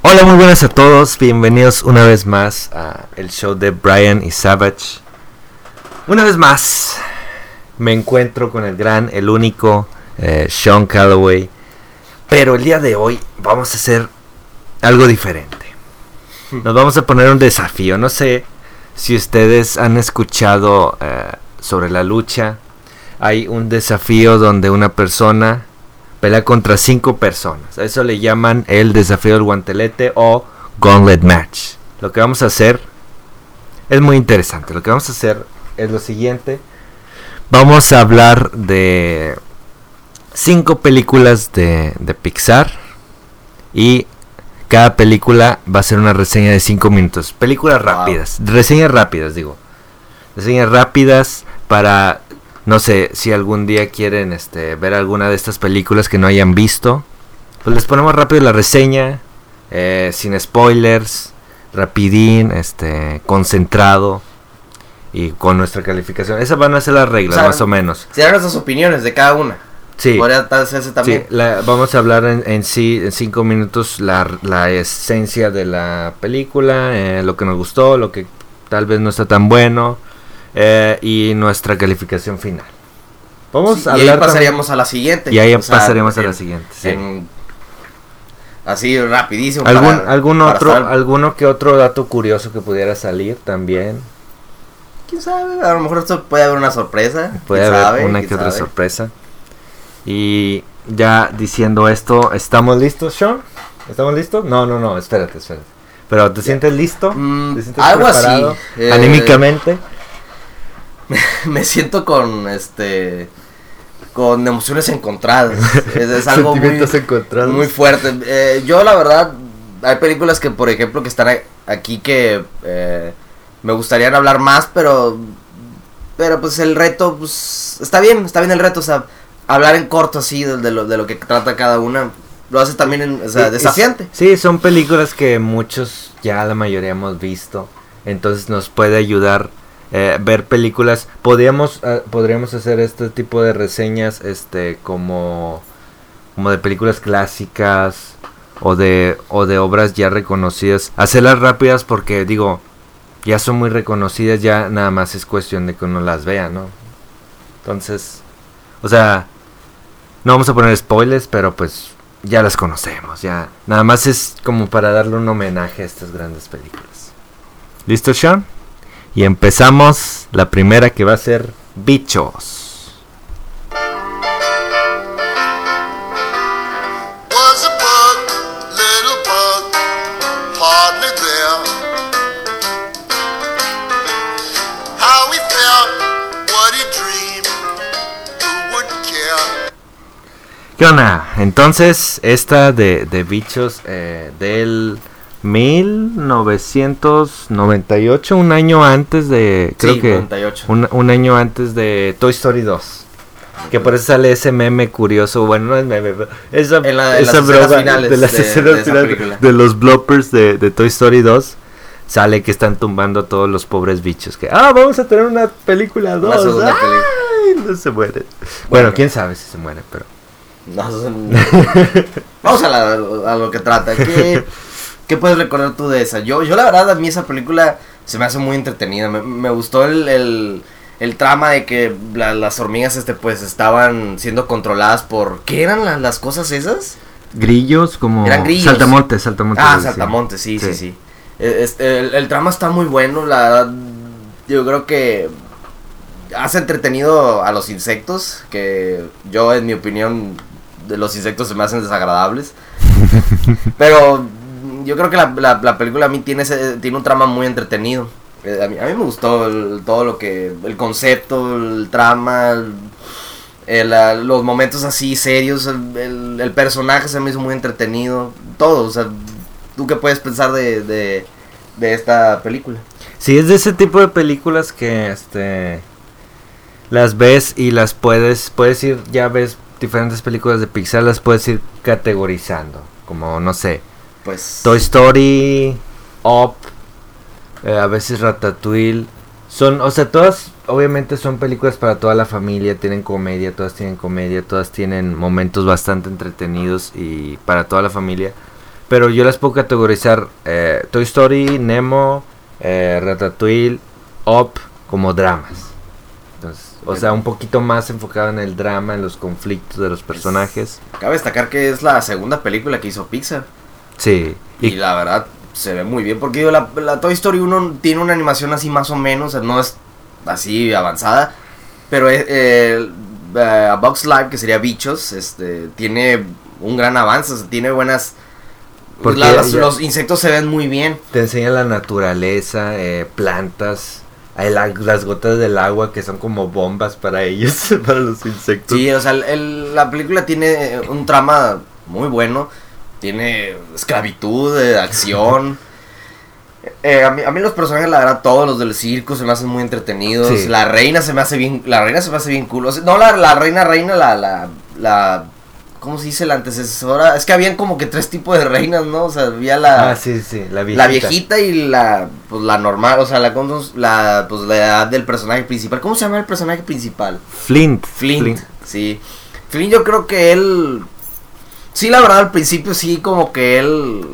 Hola, muy buenas a todos. Bienvenidos una vez más a el show de Brian y Savage. Una vez más me encuentro con el gran, el único eh, Sean Calloway. Pero el día de hoy vamos a hacer algo diferente. Nos vamos a poner un desafío. No sé si ustedes han escuchado eh, sobre la lucha. Hay un desafío donde una persona pelea contra cinco personas. A eso le llaman el desafío del guantelete o gauntlet match. Lo que vamos a hacer es muy interesante. Lo que vamos a hacer es lo siguiente. Vamos a hablar de cinco películas de, de Pixar. Y cada película va a ser una reseña de cinco minutos. Películas Wow. rápidas. Reseñas rápidas, digo. Reseñas rápidas para no sé si algún día quieren este, ver alguna de estas películas que no hayan visto. Pues les ponemos rápido la reseña. eh, sin spoilers. Rapidín. Este. Concentrado. Y con nuestra calificación. Esas van a ser las reglas, O sea, más o menos. Serán nuestras opiniones de cada una. Sí. Podría hacerse Sí, la- vamos a hablar en, en sí, en cinco minutos, la, la esencia de la película, eh, lo que nos gustó, lo que tal vez no está tan bueno, eh, y nuestra calificación final. Vamos Sí, a y ahí también- pasaríamos a la siguiente. y ahí O sea, pasaremos a la en- siguiente. sí. en- así rapidísimo. ¿Algún, para- algún para otro, estar- alguno que otro dato curioso que pudiera salir también? ¿Quién sabe? A lo mejor esto puede haber una sorpresa. Puede ¿quién haber sabe? una ¿quién que otra sorpresa. Y ya diciendo esto, ¿estamos listos, Sean? ¿Estamos listos? No, no, no, espérate, espérate. Pero ¿te sientes listo? Mm, ¿Te sientes algo así. eh, Anímicamente. Me siento con este. Con emociones encontradas. es, es algo muy, encontrados. muy fuerte. Eh, yo, la verdad, hay películas que, por ejemplo, que están aquí que eh, me gustaría hablar más, pero. Pero pues el reto, pues. Está bien, está bien el reto. O sea, hablar en corto así de, de lo, de lo que trata cada una. Lo hace también, en- o sea, desafiante. es- Sí, son películas que muchos, ya la mayoría hemos visto. Entonces nos puede ayudar eh, ver películas. Podríamos, eh, podríamos hacer este tipo de reseñas este, como, como de películas clásicas o de, o de obras ya reconocidas. Hacerlas rápidas porque digo, ya son muy reconocidas, ya nada más es cuestión de que uno las vea, ¿no? Entonces, o sea, no vamos a poner spoilers, pero pues ya las conocemos, ya. Nada más es como para darle un homenaje a estas grandes películas. ¿Listo, Sean? Y empezamos la primera que va a ser Bichos. ¿Qué onda? Entonces, esta de, de Bichos eh, del 1998, un año antes de... Creo Sí, que... 98. Un, un año antes de Toy Story 2. Que por eso sale ese meme curioso. Bueno, no es meme, pero esa, En la- en esa finales de las de- escenas de finales de los bloopers de, de Toy Story 2. Sale que están tumbando a todos los pobres bichos. Que, ah, vamos a tener una película 2. Una segunda película. Ay, no se mueren. Bueno, Bueno. quién sabe si se mueren, pero. No, Vamos a, la- a lo que trata. ¿Qué, qué puedes recordar tú de esa? Yo, yo la verdad, a mí esa película se me hace muy entretenida. Me, me gustó el, el, el trama de que la- las hormigas este pues estaban siendo controladas por... ¿Qué eran la- las cosas esas? Grillos como. Eran grillos. Saltamontes, saltamontes. Ah. Saltamontes, sí, sí, Sí. sí. Eh, este, el, el trama está muy bueno, la verdad. Yo creo que hace entretenido a los insectos, que yo en mi opinión de los insectos se me hacen desagradables. Pero yo creo que la, la- la película a mí tiene, tiene un trama muy entretenido. Eh, A mí, a mí me gustó todo lo que, el concepto, el trama, los momentos así serios, el- el personaje se me hizo muy entretenido, todo, o sea, ¿tú qué puedes pensar de, de, de esta película? Sí, es de ese tipo de películas que este las ves y las puedes puedes ir ya ves diferentes películas de Pixar las puedes ir categorizando, como no sé, Pues... Toy Story, Up, eh, a veces Ratatouille, son, o sea, todas obviamente son películas para toda la familia, tienen comedia, todas tienen comedia, todas tienen momentos bastante entretenidos y para toda la familia. pero yo las puedo categorizar eh, Toy Story, Nemo, eh, Ratatouille, Up como dramas. Entonces, o sea, un poquito más enfocado en el drama, en los conflictos de los personajes. Cabe destacar que es la segunda película que hizo Pixar. Sí. Y, Y, la verdad se ve muy bien. Porque digo, la, la Toy Story 1 tiene una animación así más o menos. o sea, no es así avanzada. Pero eh, eh, eh, A Box Life, que sería Bichos, este, tiene un gran avance. o sea, tiene buenas. Porque la- las- los insectos se ven muy bien. te enseña la naturaleza, eh, plantas, el ag- las gotas del agua que son como bombas para ellos, para los insectos. Sí, o sea, el- el- la película tiene un trama muy bueno. Tiene esclavitud, eh, acción. Eh, a, mí, a mí los personajes, la verdad, todos los del circo se me hacen muy entretenidos. Sí. La reina se me hace bien, la reina se me hace bien cool. O sea, no la, la reina, reina, la, la, la, ¿cómo se dice? La antecesora. Es que habían como que tres tipos de reinas, ¿no? O sea, había la, Ah, sí, sí, la viejita. la viejita y la, pues, la normal, o sea, la, ¿cómo se- la, pues, la edad del personaje principal. ¿Cómo se llama el personaje principal? Flint. Flint, sí. Flint yo creo que él... Sí, la verdad, al principio sí, como que él...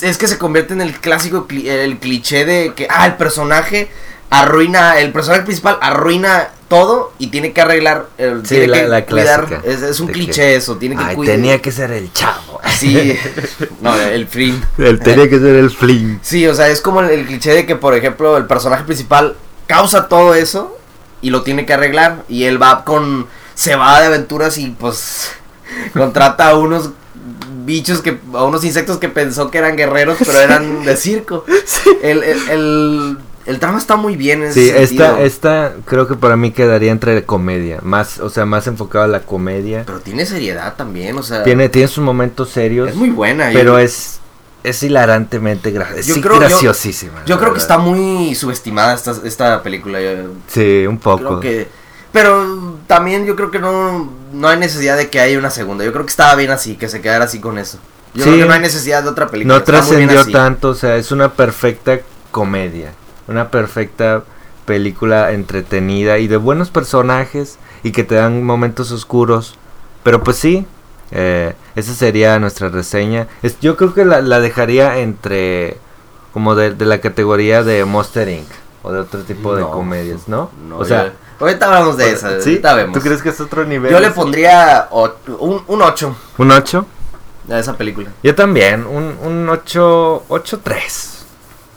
Es que se convierte en el clásico, el cliché de que, ah, el personaje arruina, el personaje principal arruina todo y tiene que arreglar, el, Sí, tiene la- que la cuidar, es, es un cliché que, eso, tiene que Ay, cuidar. tenía que ser el chavo. Sí, no, el. Él tenía que ser el Flint. Sí, o sea, es como el, el cliché de que, por ejemplo, el personaje principal causa todo eso y lo tiene que arreglar. Y él va con. Se va de aventuras y pues. Contrata a unos bichos que. A unos insectos que pensó que eran guerreros, pero eran de circo. El, el, el, el trama está muy bien en Sí, ese esta, esta creo que para mí quedaría entre comedia, más, o sea, más enfocado a la comedia. Pero tiene seriedad también, o sea. Tiene, tiene sus momentos serios, Es muy buena. pero yo, es, es hilarantemente gra Yo sí, creo- graciosísima. Yo creo que está muy subestimada esta, esta película. yo- Sí, un poco. Creo que. Pero también yo creo que no, no hay necesidad de que haya una segunda. Yo creo que estaba bien así, que se quedara así con eso. Yo Sí. creo que no hay necesidad de otra película. No trascendió tanto, o sea, es una perfecta comedia, una perfecta película entretenida y de buenos personajes y que te dan momentos oscuros. Pero pues sí, eh, esa sería nuestra reseña. Es, yo creo que la, la dejaría entre como de, de la categoría de Monster Inc. o de otro tipo de comedias, ¿no? No, o sea, ahorita hablamos de esa. ¿sí? Ahorita vemos. ¿Tú crees que es otro nivel? Yo le pondría o- un, un 8 un 8. a esa película. Yo también, un, un 8, 8 3.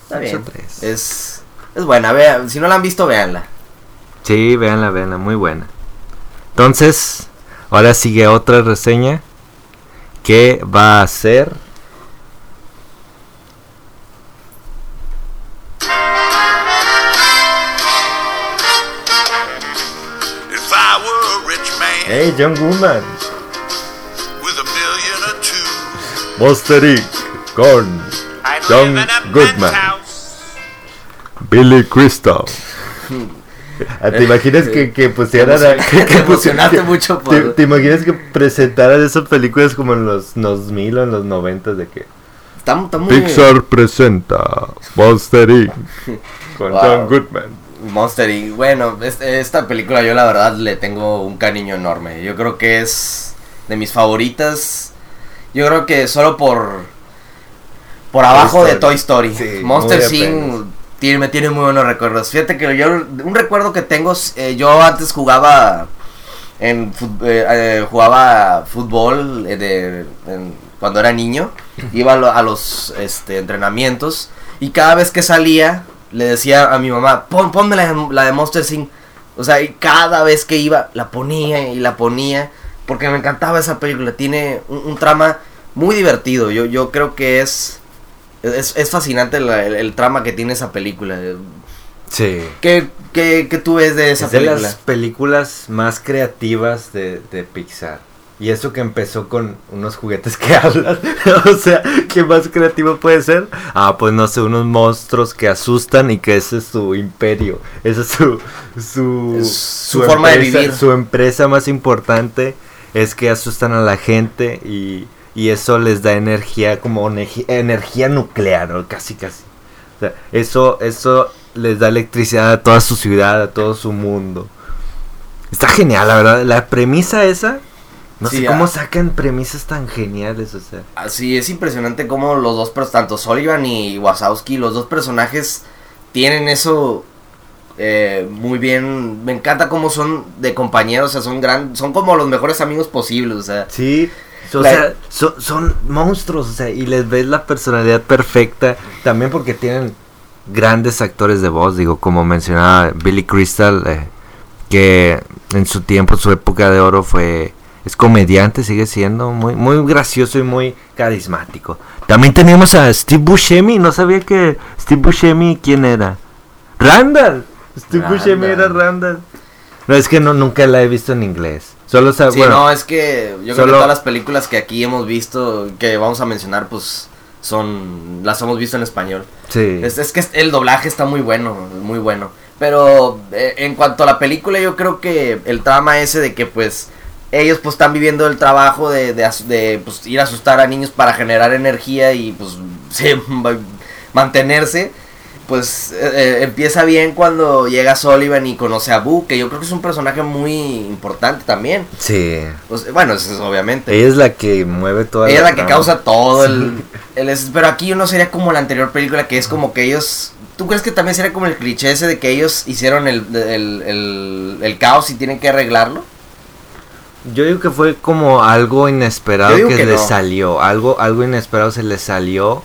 Está bien. 8-3. Es, es buena. Vea, si no la han visto, véanla. Sí, véanla, véanla, muy buena. Entonces, ahora sigue otra reseña que va a ser Hey, John Goodman, with a million or two, Monster Inc. con John Goodman. Billy Crystal. Ah, ¿Te imaginas que, que pusieran a- que, que Te emocionaste mucho por- ¿Te, te imaginas que presentaran esas películas como en los 2000 o en los 90 de que está muy. Pixar presenta Monster Inc. con Wow. John Goodman? Monster Inc. Bueno, es- esta película yo la verdad le tengo un cariño enorme. Yo creo que es de mis favoritas. Yo creo que solo por por abajo de Toy Story. Sí, Monster Inc. Tiene, me tiene muy buenos recuerdos. Fíjate que yo un recuerdo que tengo, eh, yo antes jugaba en eh, eh, jugaba fútbol eh, de, en- cuando era niño. Iba a los este, entrenamientos y cada vez que salía le decía a mi mamá, Pon, ponme la, de- la de Monster Inc. O sea, y cada vez que iba la ponía y la ponía porque me encantaba esa película. Tiene un, un trama muy divertido. Yo, yo creo que es es, es fascinante la- el, el trama que tiene esa película. Sí. ¿Qué, qué, qué tú ves de esa es de película? las películas más creativas de, de Pixar. Y eso que empezó con unos juguetes que hablan. o sea, ¿qué más creativo puede ser? Ah, pues no sé, unos monstruos que asustan y que ese es su imperio. Esa es su. Su, Es su forma de vivir. Su empresa más importante es que asustan a la gente y, y eso les da energía, como energía nuclear, casi, casi. O sea, eso, eso les da electricidad a toda su ciudad, a todo su mundo. Está genial, la verdad. La premisa esa No Sí, sé cómo ah. sacan premisas tan geniales, o sea. Así es impresionante cómo los dos, pero tanto Sullivan y Wazowski, los dos personajes tienen eso eh, muy bien. Me encanta cómo son de compañeros, o sea, son gran, son como los mejores amigos posibles, o sea. Sí, o La- sea, so- son monstruos, o sea, y les ves la personalidad perfecta, también porque tienen grandes actores de voz, digo, como mencionaba Billy Crystal, eh, que en su tiempo, su época de oro fue, es comediante, sigue siendo muy, muy gracioso y muy carismático. También teníamos a Steve Buscemi, no sabía que Steve Buscemi, ¿quién era? Randall. Steve Buscemi era Randall. No, es que no, nunca la he visto en inglés. Solo sab- Sí, bueno, no, es que yo creo solo- que todas las películas que aquí hemos visto, que vamos a mencionar, pues son, las hemos visto en español. sí. Es, es que el doblaje está muy bueno, muy bueno. Pero eh, en cuanto a la película, yo creo que el trama ese de que pues ellos pues están viviendo el trabajo de, de, de, pues, ir a asustar a niños para generar energía y pues sí, ma- mantenerse, pues eh, eh, empieza bien cuando llega Sullivan y conoce a Boo, que yo creo que es un personaje muy importante también. Sí. Pues, bueno, eso es obviamente. Ella es la que mueve toda Ella es la que causa todo el, el es- Pero aquí no sería como la anterior película, que es como que ellos... ¿Tú crees que también sería como el cliché ese de que ellos hicieron el, el, el, el caos y tienen que arreglarlo? Yo digo que fue como algo inesperado que, que les no. salió. Algo, algo inesperado se les salió.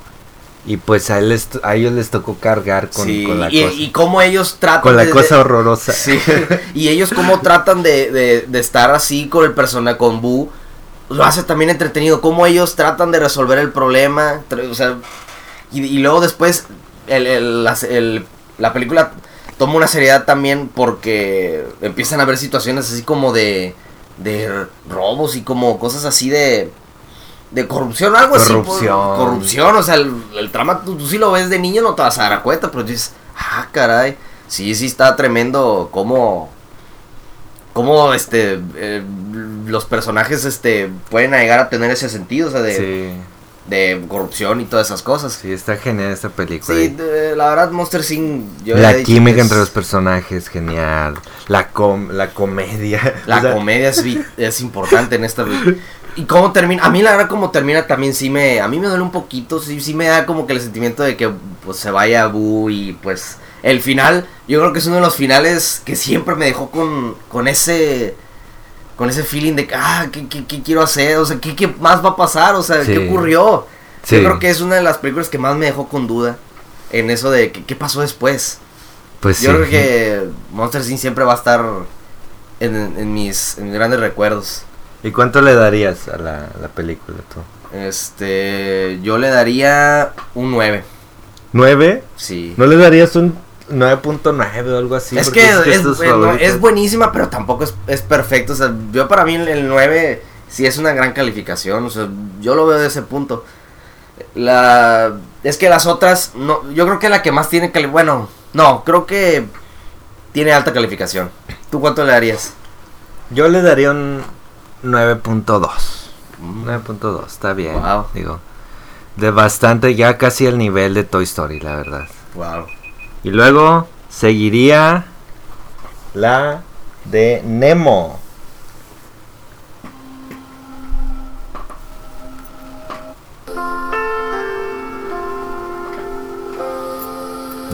Y pues a, él les- a ellos les tocó cargar con, sí, con la y, cosa. y cómo ellos tratan con la de- cosa horrorosa. Sí, y ellos cómo tratan de, de, de estar así con el persona, con Boo. Lo hace también entretenido. Cómo ellos tratan de resolver el problema. O sea, y, y luego después el, el- las- el- la película toma una seriedad también porque empiezan a haber situaciones así como de, de robos y como cosas así de... De corrupción, algo así. pues, Corrupción. corrupción, o sea, el, el trama, tú, tú sí lo ves de niño, no te vas a dar cuenta, pero dices, ah, caray. Sí, sí está tremendo cómo cómo este eh, los personajes este pueden llegar a tener ese sentido, o sea, de, Sí, de corrupción y todas esas cosas. sí, está genial esta película. Sí, de- la verdad Monster Inc. yo la química entre los personajes, genial. La, com la comedia. La o sea, comedia es, es importante en esta y cómo termina, a mí la verdad como termina también sí me, a mí me duele un poquito, sí, sí me da como que el sentimiento de que pues se vaya Boo y pues el final, yo creo que es uno de los finales que siempre me dejó con, con ese, con ese feeling de que, ah, ¿qué, qué, qué quiero hacer? O sea, ¿qué, qué más va a pasar? O sea, Sí. ¿qué ocurrió? Sí. Yo creo que es una de las películas que más me dejó con duda en eso de que, qué pasó después. Pues Yo sí. creo que Monster Inc. siempre va a estar en, en mis, en mis grandes recuerdos. ¿Y cuánto le darías a la, la película tú? Este, yo le daría un 9. ¿Nueve? Sí. ¿No le darías un 9.9 o algo así? es que es, es favoritos. es buenísima, pero tampoco es, es perfecto. O sea, yo para mí el, el 9 sí es una gran calificación. O sea, yo lo veo de ese punto. La, es que las otras, no, yo creo que la que más tiene cali Bueno, no, creo que tiene alta calificación. ¿Tú cuánto le darías? Yo le daría un 9.2. 9.2, está bien. Wow. Digo, de bastante, ya casi el nivel de Toy Story, la verdad. Wow. Y luego seguiría la de Nemo.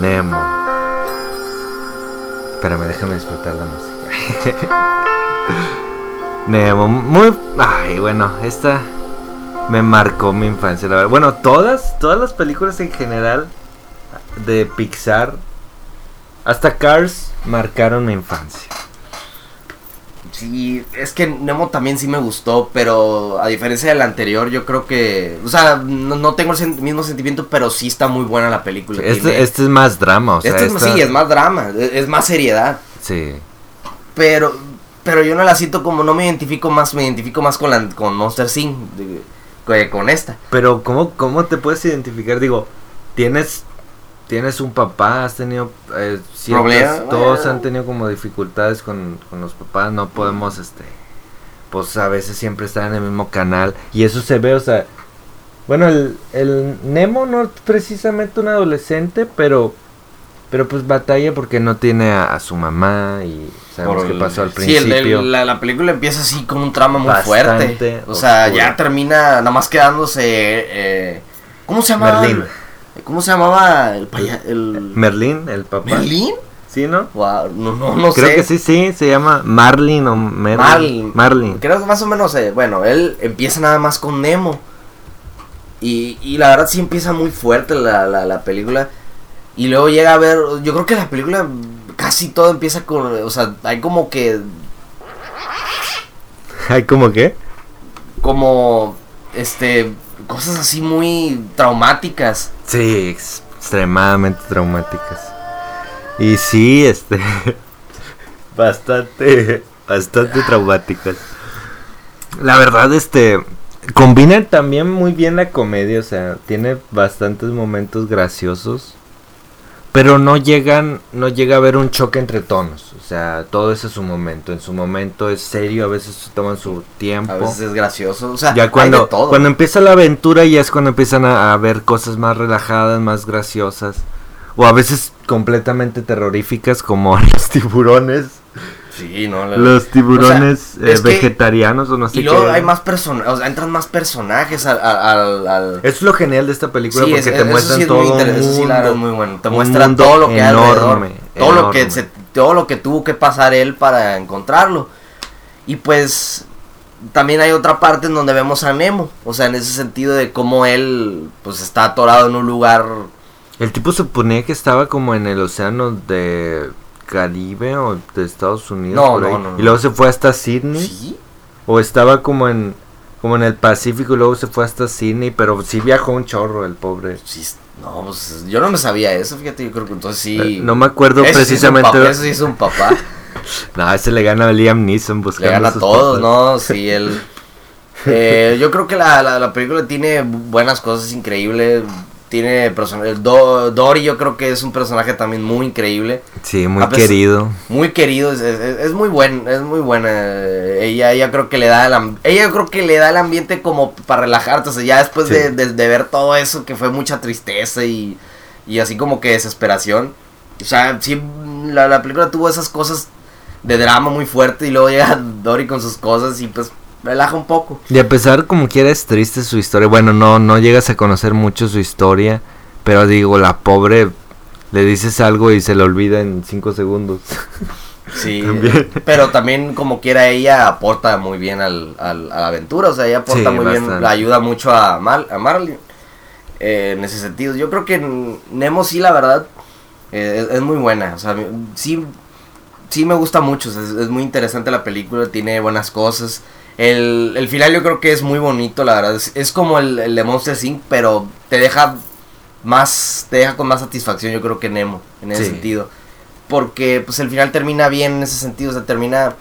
Nemo. Espérame, déjame disfrutar la música. Nemo, muy... Ay, bueno, esta me marcó mi infancia, la verdad. Bueno, todas, todas las películas en general de Pixar, hasta Cars, marcaron mi infancia. Sí, es que Nemo también sí me gustó, pero a diferencia del anterior, yo creo que. O sea, no, no tengo el sen- mismo sentimiento, pero sí está muy buena la película. Este, este es más drama, o sea, este es, esta- sí, es más drama, es, es más seriedad. Sí. Pero pero yo no la siento como. No me identifico más, me identifico más con, la, con Monster que con esta. Pero ¿cómo, ¿cómo te puedes identificar? Digo, tienes tienes un papá, has tenido eh, todos bueno. han tenido como dificultades con, con los papás, no podemos este pues a veces siempre estar en el mismo canal y eso se ve, o sea, bueno, el, el Nemo no es precisamente un adolescente, pero Pero pues batalla porque no tiene a, a su mamá y sabemos qué pasó al sí, el- el- principio. la, la película empieza así con un trama muy Bastante fuerte. O sea, ya termina nada más quedándose. eh, ¿Cómo se llamaba? Merlín. ¿Cómo se llamaba el paya- el Merlín, el papá. ¿Merlín? ¿Sí, no? Wow, no, no, no Creo sé. que sí, sí, se llama Marlin o Merlin. Marlin. Marlin. Creo que más o menos, eh, bueno, él empieza nada más con Nemo. Y, y la verdad sí empieza muy fuerte la, la, la película. Y luego llega a ver, yo creo que la película casi todo empieza con, o sea, hay como que, ¿Hay como qué? como, este, cosas así muy traumáticas. Sí, ex- extremadamente traumáticas. Y sí, este. bastante. Bastante traumáticas. La verdad, este. Combina también muy bien la comedia, o sea, tiene bastantes momentos graciosos. Pero no llegan, no llega a haber un choque entre tonos. O sea, todo eso es su momento. En su momento es serio, a veces se toman su tiempo. A veces es gracioso, o sea, Ya cuando, todo. cuando empieza la aventura ya es cuando empiezan a, a ver cosas más relajadas, más graciosas. O a veces completamente terroríficas como los tiburones. Sí, no, la- Los tiburones o sea, eh, que- vegetarianos o no sé y luego qué. hay más personajes, o sea, entran más personajes al, es lo genial de esta película Sí, porque es- te muestran sí es todo muy un interesante, eso sí, la verdad, mundo, es muy bueno. Te muestran todo lo que enorme, todo lo que se, todo lo que tuvo que pasar él para encontrarlo. Y pues también hay otra parte en donde vemos a Nemo, o sea, en ese sentido de cómo él pues está atorado en un lugar El tipo se ponía que estaba como en el océano de Caribe o de Estados Unidos. No, por no, ahí. no, no. Y luego se fue hasta Sydney. ¿Sí? O estaba como en como en el Pacífico y luego se fue hasta Sydney, pero sí viajó un chorro el pobre. Sí, no, pues yo no me sabía eso, fíjate, yo creo que entonces sí. Eh, No me acuerdo sí es precisamente. papá, Eso sí es un papá. No, ese le gana a Liam Neeson buscando Le gana a todos, papás. ¿no? Sí, él. Eh, yo creo que la, la, la película tiene buenas cosas increíbles. Tiene personajes. Do, Dory, yo creo que es un personaje también muy increíble. Sí, muy pesar- querido. Muy querido, es, es, es muy buen, es muy buena. Ella, ella creo que le da el ella creo que le da el ambiente como para relajarte, o sea, ya después Sí. de, de- de ver todo eso que fue mucha tristeza y, y así como que desesperación. O sea, sí, la, la película tuvo esas cosas de drama muy fuerte y luego llega Dory con sus cosas y pues relaja un poco. Y a pesar como quiera es triste su historia. Bueno, no, no llegas a conocer mucho su historia. Pero digo, la pobre le dices algo y se le olvida en cinco segundos. Sí, También. pero también como quiera ella aporta muy bien al, al- a la aventura, o sea, ella aporta Sí, muy bien, la ayuda mucho a, Mal, a Marlin eh, en ese sentido. Yo creo que Nemo sí, la verdad, eh, es, es muy buena, o sea, sí, sí me gusta mucho, o sea, es, es muy interesante la película, tiene buenas cosas. El, el final yo creo que es muy bonito, la verdad, es, es como el, el de Monster Inc., pero te deja más, te deja con más satisfacción yo creo que Nemo, en ese Sí. sentido porque pues el final termina bien en ese sentido, o sea, termina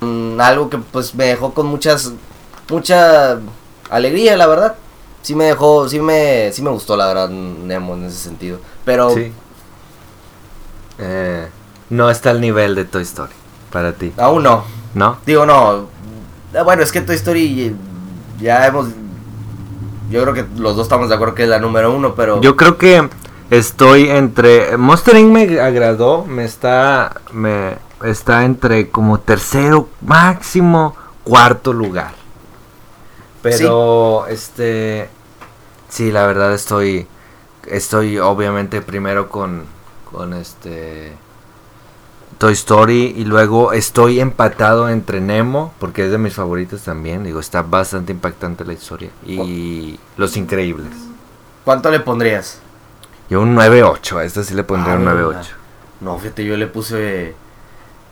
mm, algo que pues me dejó con muchas mucha alegría, la verdad. Sí me dejó, sí me sí me gustó la verdad Nemo en ese sentido, pero Sí. Eh, no está al nivel de Toy Story para ti, aún no. ¿No? Digo, no. eh, Bueno, es que Toy Story ya hemos yo creo que los dos estamos de acuerdo que es la número uno, pero Yo creo que estoy entre Monster Inc me agradó, me está me está entre como tercero máximo cuarto lugar. Pero este sí, la verdad estoy estoy obviamente primero con con este Toy Story y luego estoy empatado entre Nemo porque es de mis favoritos también, digo, está bastante impactante la historia y Los Increíbles. ¿cuánto le pondrías? Yo un 9.8, a esta sí le pondría Ah, un ¿verdad? 9.8. No, fíjate, yo le puse.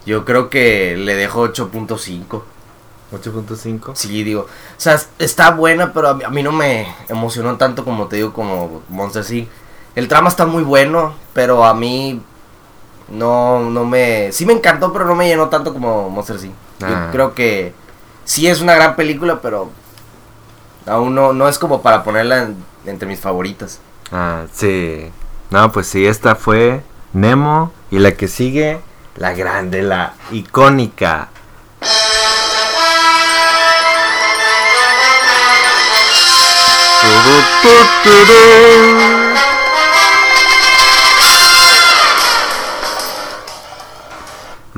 Yo creo que le dejo 8.5. 8.5. Sí, digo. O sea, está buena, pero a mí, a mí no me emocionó tanto como te digo, como Monster Inc. El trama está muy bueno, pero a mí no, no me. Sí me encantó, pero no me llenó tanto como Monster. Yo Ah. creo que sí es una gran película, pero aún no, no es como para ponerla en- entre mis favoritas. Ah, sí. No, pues sí, esta fue Nemo y la que sigue, la grande, la icónica.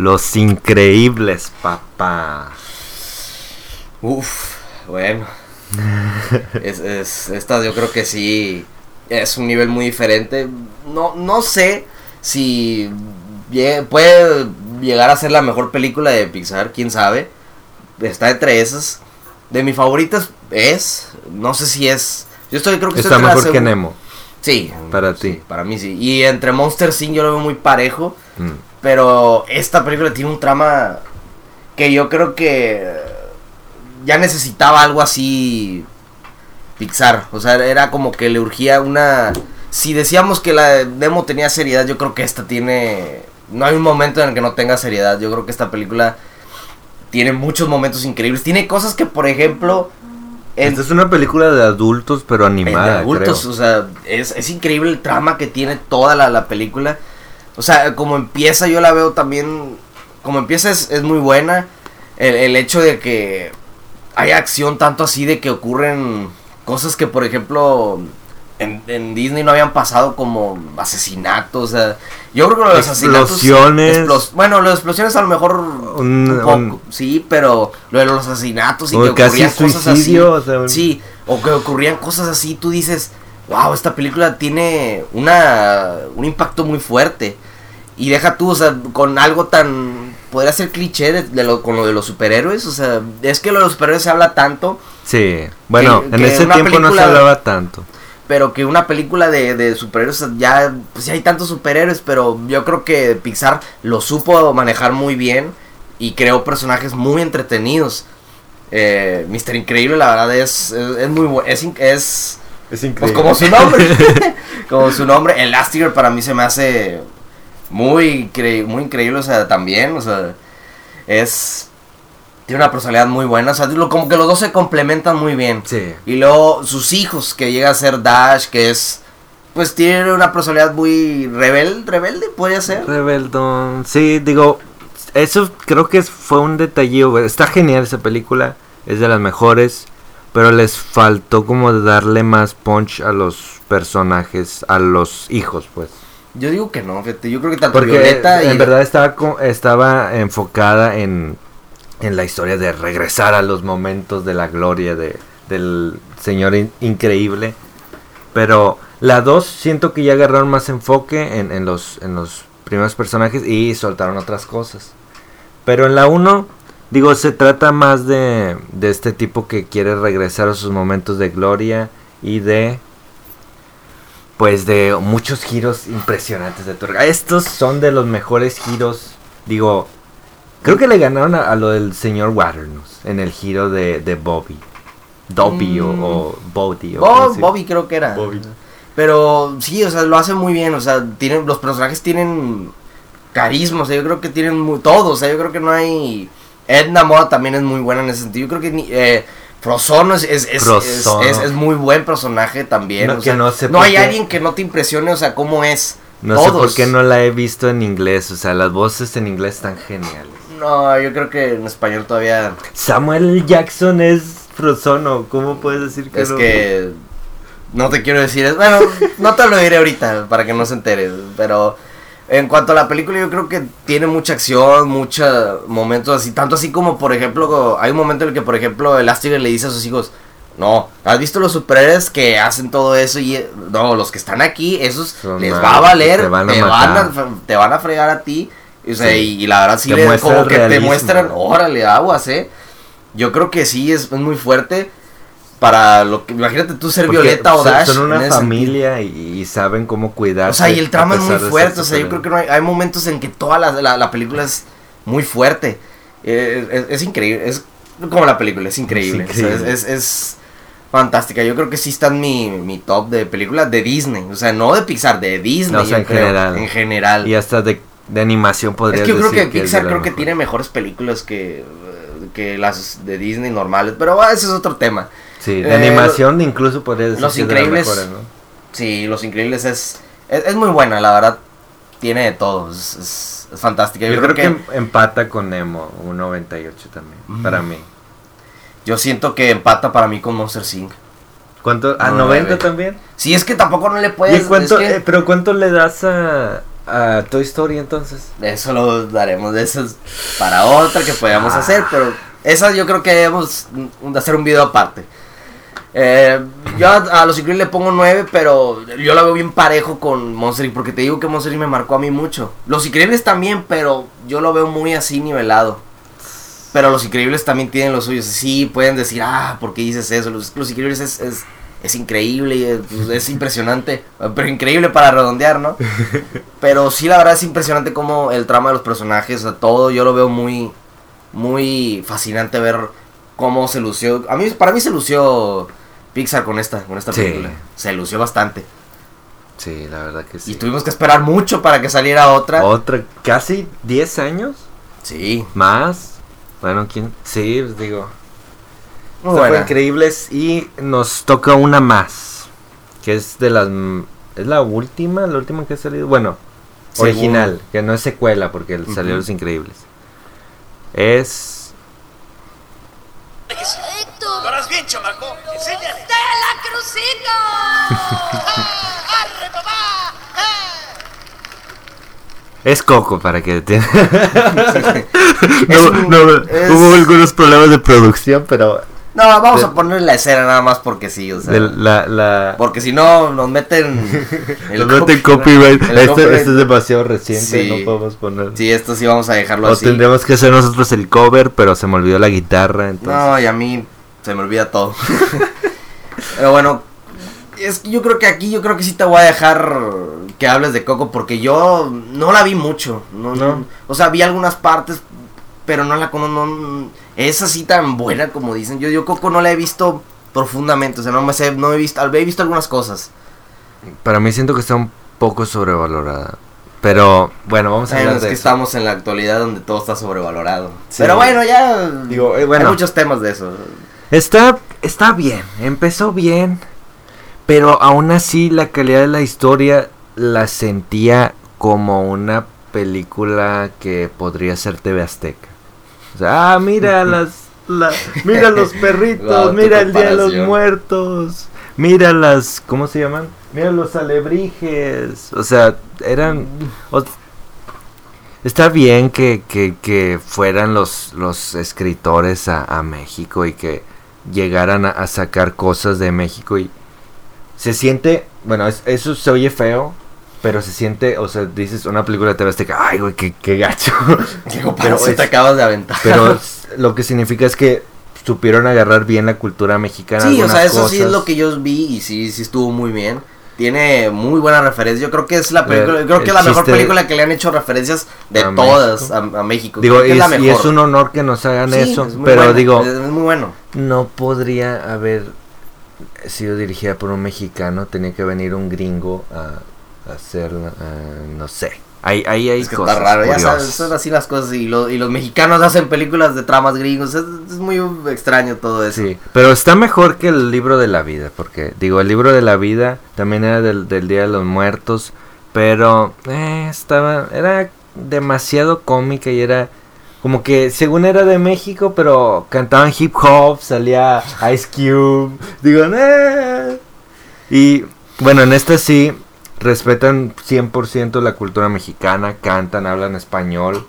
Los Increíbles, papá. Uf, bueno. es, es- esta yo creo que sí es un nivel muy diferente. No, no sé si puede llegar a ser la mejor película de Pixar, quién sabe. Está entre esas. De mis favoritas es, no sé si es. Yo estoy creo que Está la mejor que Nemo. Sí, Para sí, ti. para mí sí. Y entre Monster Inc yo lo veo muy parejo. Mm. Pero esta película tiene un trama que yo creo que ya necesitaba algo así Pixar. O sea, era como que le urgía una... Si decíamos que la demo tenía seriedad, yo creo que esta tiene... No hay un momento en el que no tenga seriedad. Yo creo que esta película tiene muchos momentos increíbles. Tiene cosas que, por ejemplo... en- Esta es una película de adultos, pero de animada, adultos, creo. o sea, es, es increíble el trama que tiene toda la, la película. O sea, como empieza, yo la veo también. Como empieza, es, es muy buena. El, el hecho de que hay acción tanto así de que ocurren cosas que, por ejemplo, en, en Disney no habían pasado, como asesinatos. O sea, yo creo que los asesinatos. Explosiones. explos- bueno, las explosiones a lo mejor. Un- Un, poco, un- sí, pero lo de los asesinatos y que ocurrían cosas suicidio, así. o sea, Sí, o que ocurrían cosas así, tú dices, wow, esta película tiene una, un impacto muy fuerte. Y deja tú, o sea, con algo tan, podría ser cliché de, de lo, con lo de los superhéroes, o sea, es que lo de los superhéroes se habla tanto, Sí. Bueno, Que- en que ese tiempo no se hablaba tanto. pero que una película de, de superhéroes, ya, pues ya hay tantos superhéroes, pero yo creo que Pixar lo supo manejar muy bien y creó personajes muy entretenidos. Eh, Mister Increíble, la verdad, es, es, es muy bueno, es, es Es Pues como su nombre. como su nombre. El Elastigirl para mí se me hace muy, incre- muy increíble. O sea, también. O sea, es. Tiene una personalidad muy buena. O sea, lo- como que los dos se complementan muy bien. Sí. Y luego sus hijos, que llega a ser Dash, que es. Pues tiene una personalidad muy rebelde, rebelde, podría ser. Rebeldón. Sí, digo, eso creo que es- fue un detallillo. Está genial esa película. Es de las mejores. Pero les faltó como darle más punch a los personajes, a los hijos, pues. Yo digo que no, fíjate. Yo creo que tanto Porque Violeta y. en verdad estaba, estaba enfocada en, en la historia de regresar a los momentos de la gloria de, del señor in- increíble. Pero la 2 siento que ya agarraron más enfoque en, en los, en los primeros personajes y soltaron otras cosas. Pero en la 1, digo, se trata más de, de este tipo que quiere regresar a sus momentos de gloria y de pues de muchos giros impresionantes de tuerca. Estos son de los mejores giros. Digo, creo que le ganaron a, a lo del señor Waternos en el giro de, de Bobby. Dobby o, Mm. o Bobby. o Bob- Bobby creo que era. Bobby. Pero sí, o sea, lo hace muy bien. O sea, tienen, los personajes tienen carisma. O sea, yo creo que tienen muy, todo. O sea, yo creo que no hay. Edna Moda también es muy buena en ese sentido. Yo creo que ni- eh, Frozono es, es, es, es- es- es muy buen personaje también. No, o que sea, no sé no por hay qué- alguien que no te impresione, o sea, cómo es. No sé por Todos. qué no la he visto en inglés. O sea, las voces en inglés están geniales. No, yo creo que en español todavía. Samuel Jackson es Frozono. ¿Cómo puedes decir que Es no? que. No te quiero decir. Bueno, no te lo diré ahorita para que no se entere. Pero en cuanto a la película, yo creo que tiene mucha acción, muchos momentos así. Tanto así como, por ejemplo, hay un momento en el que, por ejemplo, Elastigirl le dice a sus hijos: No, ¿has visto los superhéroes que hacen todo eso? Y no, los que están aquí, esos Son les va a valer. te van a te, van a, te van a fregar a ti. O sea, Sí. y, y la verdad sí le, como que te muestran, órale, aguas, eh. Yo creo que sí es, es muy fuerte para lo que imagínate tú ser Porque Violeta o Dash Son una familia y, y saben cómo cuidar. o sea y el trama es muy fuerte o sea yo creo que no hay, hay momentos en que toda la, la, la película es muy fuerte Eh, es, es increíble es como la película es increíble, Es o sea, increíble. es, fantástica yo creo que sí está en mi, mi top de películas de Disney o sea no de Pixar de Disney No, o sea, en creo, general. en general Y hasta de, de animación podría es que yo creo que Pixar creo que tiene mejores películas que, que las de Disney normales pero bueno, ese es otro tema Sí, de Eh, animación incluso podría decir Los que de Increíbles- mejores, ¿no? Sí, Los Increíbles es, es, es muy buena, la verdad. Tiene de todo, es, es, es fantástica. Yo, creo, que, em- empata con Nemo, un 98 también, Mm. para mí. yo siento que empata para mí con Monster Inc. ¿Cuánto? ¿A Nueve. 90 también? Sí, es que tampoco no le ¿Y puedes... cuánto, es que- eh, pero cuánto le das a, a Toy Story entonces. Eso lo daremos, de eso es para otra que podamos Ah. hacer, pero esa yo creo que debemos hacer un video aparte. Eh, yo a, a Los Increíbles le pongo 9, pero yo la veo bien parejo con Monster Inc. Porque te digo que Monster Inc. me marcó a mí mucho. Los Increíbles también, pero yo lo veo muy así nivelado. Pero Los Increíbles también tienen los suyos. Sí, pueden decir, ah, ¿por qué dices eso? Los, Los Increíbles es, es, es increíble, y es, pues, es impresionante. Pero increíble para redondear, ¿no? Pero sí, la verdad es impresionante como el trama de los personajes, o sea, todo yo lo veo muy, muy fascinante ver cómo se lució. A mí, para mí se lució Pixar con esta, con esta Sí. película. Se lució bastante. Sí, la verdad que sí. Y tuvimos que esperar mucho para que saliera otra. Otra, casi 10 años Sí, más. Bueno, ¿quién? Sí, pues digo. muy buena. increíbles y nos toca una más. Que es de las. Es la última, la última que ha salido. Bueno, original, que no es secuela porque salió Ujú. Los Increíbles. Es. Héctor, ¿Lo harás bien, chamaco? Enséñale. ¡Arre, papá! Es Coco para que te... Es no, un- no, es- hubo algunos problemas de producción, pero No, vamos de- a poner la escena nada más porque sí, o sea. de la, la Porque si no, nos meten. el nos meten copyright. Este, copyright. este es demasiado reciente, Sí. no podemos poner. Sí, esto sí vamos a dejarlo o así. tendríamos que hacer nosotros el cover, pero se me olvidó la guitarra, entonces. No, y a mí se me olvida todo. Pero bueno, es que yo creo que aquí yo creo que sí te voy a dejar que hables de Coco porque yo no la vi mucho. No, no. No. O sea, vi algunas partes, pero no la conozco. No, es así tan buena como dicen. Yo, yo Coco no la he visto profundamente. O sea, no me sé, no he visto, he visto algunas cosas. Para mí siento que está un poco sobrevalorada. Pero bueno, vamos a Bueno, hablar es de que eso. estamos en la actualidad donde todo está sobrevalorado. Sí. Pero bueno, ya. Digo, eh, bueno. Hay muchos temas de eso. Está, está bien, empezó bien, pero aún así la calidad de la historia la sentía como una película que podría ser TV Azteca. O sea, ah, mira las, la- mira los perritos, mira el Día de los. Muertos, mira las, ¿cómo se llaman? Mira los alebrijes, o sea, eran... o- Está bien que, que, que fueran los, los escritores a, a México y que llegaran a, a sacar cosas de México y se siente, bueno, es- eso se oye feo, pero se siente, o sea, dices una película de TV Azteca, ay, güey, qué, qué gacho. Digo, Pero es- te acabas de aventar. pero lo que significa es que supieron agarrar bien la cultura mexicana. Sí, o sea, eso sí es lo que yo vi y sí, sí estuvo muy bien. Tiene muy buena referencia. Yo creo que es la película, El- creo que es la mejor película que le han hecho referencias de a todas a, a México. Digo, y es la es, y mejor. es un honor que nos hagan Sí, eso, es pero buena, digo, es, muy bueno. no podría haber sido dirigida por un mexicano, tenía que venir un gringo a, a hacer, eh, no sé. Ahí, ahí hay Es que cosas está raro, ya sabes, son así las cosas y, lo- y los mexicanos hacen películas de tramas gringos, es, es muy extraño todo eso. Sí, pero está mejor que el libro de la vida, porque digo, el libro de la vida también era del, del Día de los Muertos, pero eh, estaba, era demasiado cómica y era como que según era de México, pero cantaban hip hop, salía Ice Cube, digo, eh. y bueno, en esta sí respetan 100% la cultura mexicana, cantan, hablan español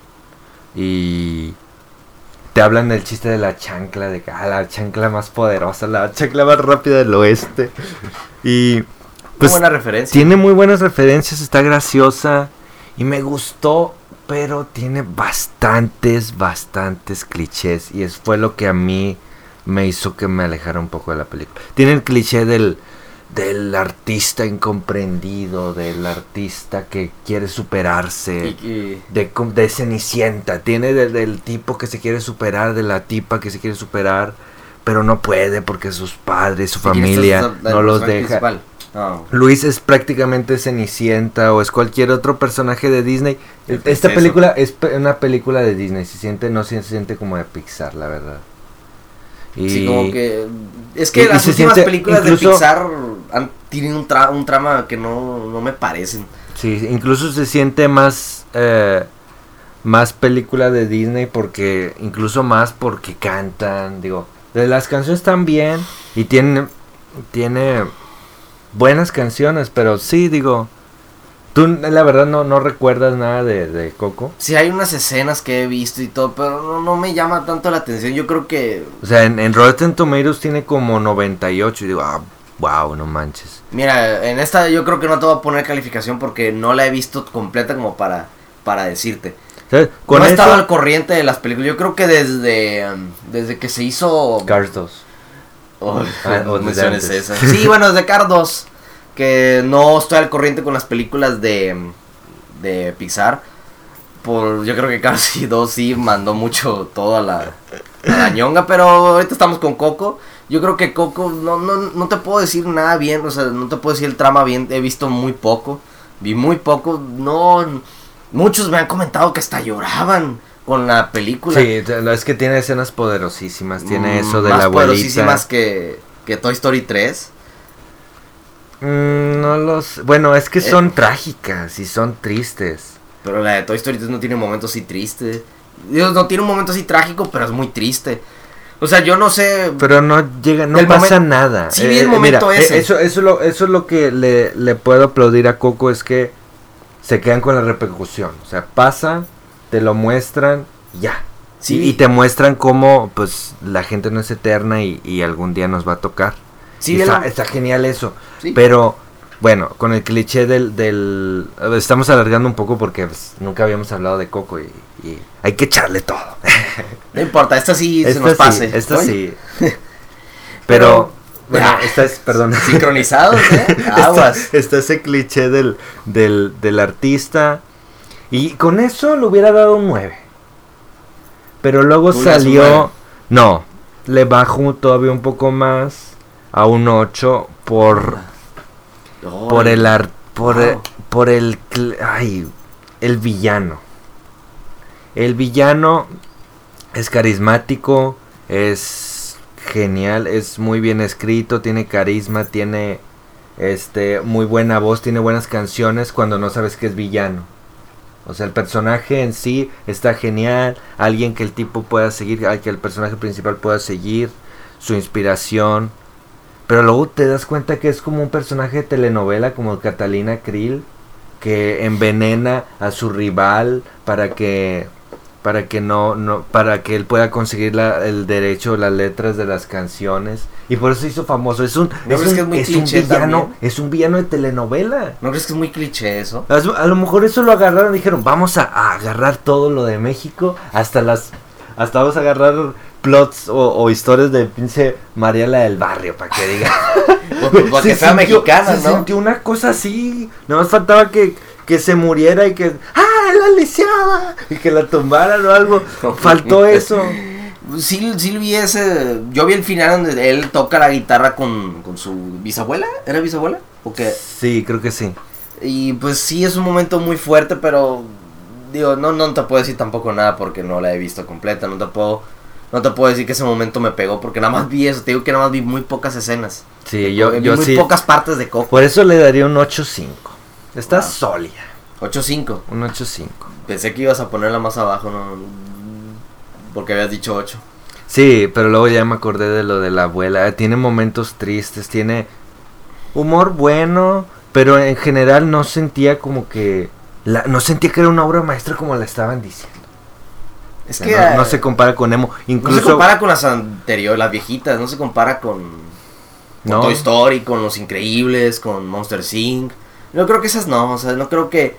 y te hablan del chiste de la chancla, de ah, la chancla más poderosa, la chancla más rápida del oeste. Y pues Muy buena referencia. tiene muy buenas referencias, está graciosa y me gustó, pero tiene bastantes, bastantes clichés y eso fue lo que a mí me hizo que me alejara un poco de la película. Tiene el cliché del del artista incomprendido, del artista que quiere superarse. Y- y- De, de Cenicienta, tiene de- del tipo que se quiere superar, de la tipa que se quiere superar, pero no puede porque sus padres, su ¿quién es familia no los deja. Luis es prácticamente Cenicienta o es cualquier otro personaje de Disney. ¿Qué Esta es película es una película de Disney, se siente no se siente como de Pixar, la verdad. Y Sí, como que. Es que y las últimas siente películas incluso- de Pixar han, tienen un, tra- un trama que no, no me parecen. Sí, incluso se siente más eh, más película de Disney porque incluso más porque cantan, digo, de las canciones están bien y tiene tiene buenas canciones, pero sí digo Tú, la verdad, no, no recuerdas nada de, de Coco. Sí, hay unas escenas que he visto y todo, pero no, no me llama tanto la atención. Yo creo que, O sea, en, en Rotten Tomatoes tiene como 98. Y digo, ah, wow, no manches. mira, en esta yo creo que no te voy a poner calificación porque no la he visto completa como para, para decirte. ¿Sabes? Con no eso, estaba al corriente de las películas. Yo creo que desde, um, desde que se hizo... Cars 2. Oh, Ah, no o desde menciones antes. esa. Sí, bueno, desde Cars 2. Que no estoy al corriente con las películas de, de Pixar. Por, yo creo que Cars 2 sí mandó mucho todo a la, a la ñonga. Pero ahorita estamos con Coco. Yo creo que Coco, no, no, no te puedo decir nada bien. O sea, no te puedo decir el trama bien. He visto muy poco. Vi muy poco. No. Muchos me han comentado que hasta lloraban con la película. Sí, es que tiene escenas poderosísimas. Tiene Mm, eso de más la abuelita. poderosísimas que, que Toy Story 3. Mm, no los. Bueno, es que Eh. son trágicas y son tristes. Pero la de Toy Story 3 no tiene un momento así triste. Dios, no tiene un momento así trágico, pero es muy triste. O sea, yo no sé. Pero no llega, no El pasa momen- nada. Sí, vi el Eh, momento mira, ese. eh, Eso, eso, es lo, eso es lo que le, le puedo aplaudir a Coco, es que se quedan con la repercusión. O sea, pasa, te lo muestran, ya. Sí. Y, y te muestran cómo, pues, la gente no es eterna y, y algún día nos va a tocar. Sí, Y el- está, está genial eso. Sí. Pero, bueno, con el cliché del, del... Estamos alargando un poco porque pues, nunca habíamos hablado de Coco y, y hay que echarle todo. No importa, esta sí se nos sí, pase. esta Oye, sí. Pero- Pero, bueno, Ah. esta es, perdón. Sincronizados, ¿eh? Está, Aguas. está ese cliché del, del, del artista. Y con eso le hubiera dado un 9. Pero luego ¿Tú le das un salió... No, le bajo todavía un poco más a un 8 por, por el ar- por, Wow. el- por el ay, el villano. El villano es carismático, es genial, es muy bien escrito, tiene carisma, tiene este muy buena voz, tiene buenas canciones cuando no sabes que es villano. O sea, el personaje en sí está genial, alguien que el tipo pueda seguir, al que el personaje principal pueda seguir, su inspiración. Pero luego te das cuenta que es como un personaje de telenovela como Catalina Krill que envenena a su rival para que para que no no para que él pueda conseguir la- el derecho las letras de las canciones y por eso se hizo famoso es un ¿No es un, que es muy es un villano también? es un villano de telenovela ¿No crees que es muy cliché eso? a a lo mejor eso lo agarraron y dijeron vamos a, a agarrar todo lo de México hasta las hasta vamos a agarrar plots o, o historias de pinche Mariela del barrio para que diga Para que Se sea sintió- mexicana, se ¿no? sintió una cosa así. Nada más faltaba que, que se muriera y que. ¡Ah, la lisiada! Y que la tumbaran o algo. Faltó eso. Sí, sí vi ese. Yo vi el final donde él toca la guitarra con, con su bisabuela. ¿Era bisabuela? ¿O qué? Sí, creo que sí. Y pues sí, es un momento muy fuerte, pero. Digo, no, no te puedo decir tampoco nada porque no la he visto completa. No te puedo. No te puedo decir que ese momento me pegó porque nada más vi eso. Te digo que nada más vi muy pocas escenas. Sí, yo, vi yo muy sí. pocas partes de Coco. Por eso le daría un 8.5. Está Wow. sólida. 8-5. Un 8.5. Pensé que ibas a ponerla más abajo, no. Porque habías dicho 8. Sí, pero luego ya me acordé de lo de la abuela. Tiene momentos tristes, tiene humor bueno, pero en general no sentía como que. La, no sentía que era una obra maestra como la estaban diciendo. Es que. no, no se compara con Emo. no Incluso. se compara con las anteriores, las viejitas. No se compara con. Con No. Toy Story, con Los Increíbles, con Monster Inc. Yo creo que esas no, o sea, no creo que.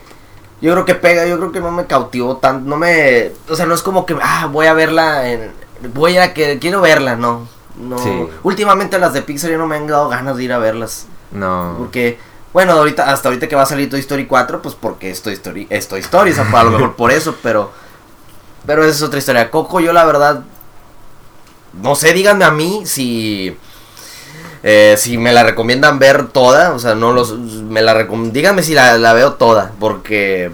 Yo creo que pega, yo creo que no me cautivó tanto, no me. O sea, no es como que, ah, voy a verla, en, voy a que quiero verla, no. No. Sí. Últimamente las de Pixar ya no me han dado ganas de ir a verlas. No. Porque, bueno, ahorita, hasta ahorita que va a salir Toy Story 4, pues porque es Toy Story, es Toy Story, o sea, a lo mejor por eso, pero. Pero esa es otra historia. Coco, yo la verdad. No sé, díganme a mí si. eh, si me la recomiendan ver toda, o sea, no los. Me la díganme si la, la veo toda, porque.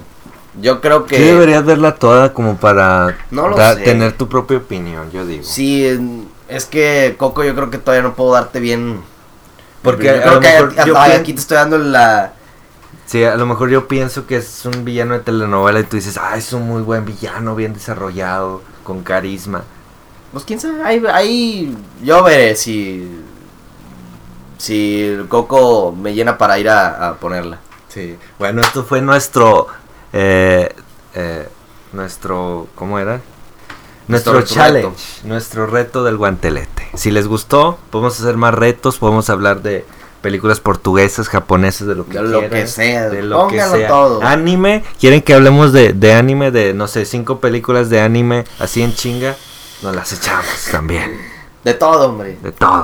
Yo creo que. Deberías verla toda como para No lo da- sé. tener tu propia opinión, yo digo. Sí, es que Coco, yo creo que todavía no puedo darte bien. Porque yo creo que mejor hasta yo aquí te estoy dando la. Sí, a lo mejor yo pienso que es un villano de telenovela y tú dices, ah, es un muy buen villano, bien desarrollado, con carisma. Pues quién sabe, ahí, ahí yo veré si. Si el Coco me llena para ir a, a ponerla. Sí. Bueno, esto fue nuestro. eh, eh, nuestro. ¿Cómo era? Nuestro, Nuestro challenge, reto. nuestro reto del guantelete. Si les gustó, podemos hacer más retos, podemos hablar de películas portuguesas, japonesas, de lo que De lo quieran, que sea, de lo que pónganlo sea. todo. Anime, quieren que hablemos de, de anime, de no sé, cinco películas de anime así en chinga, nos las echamos también, De todo, hombre. de todo.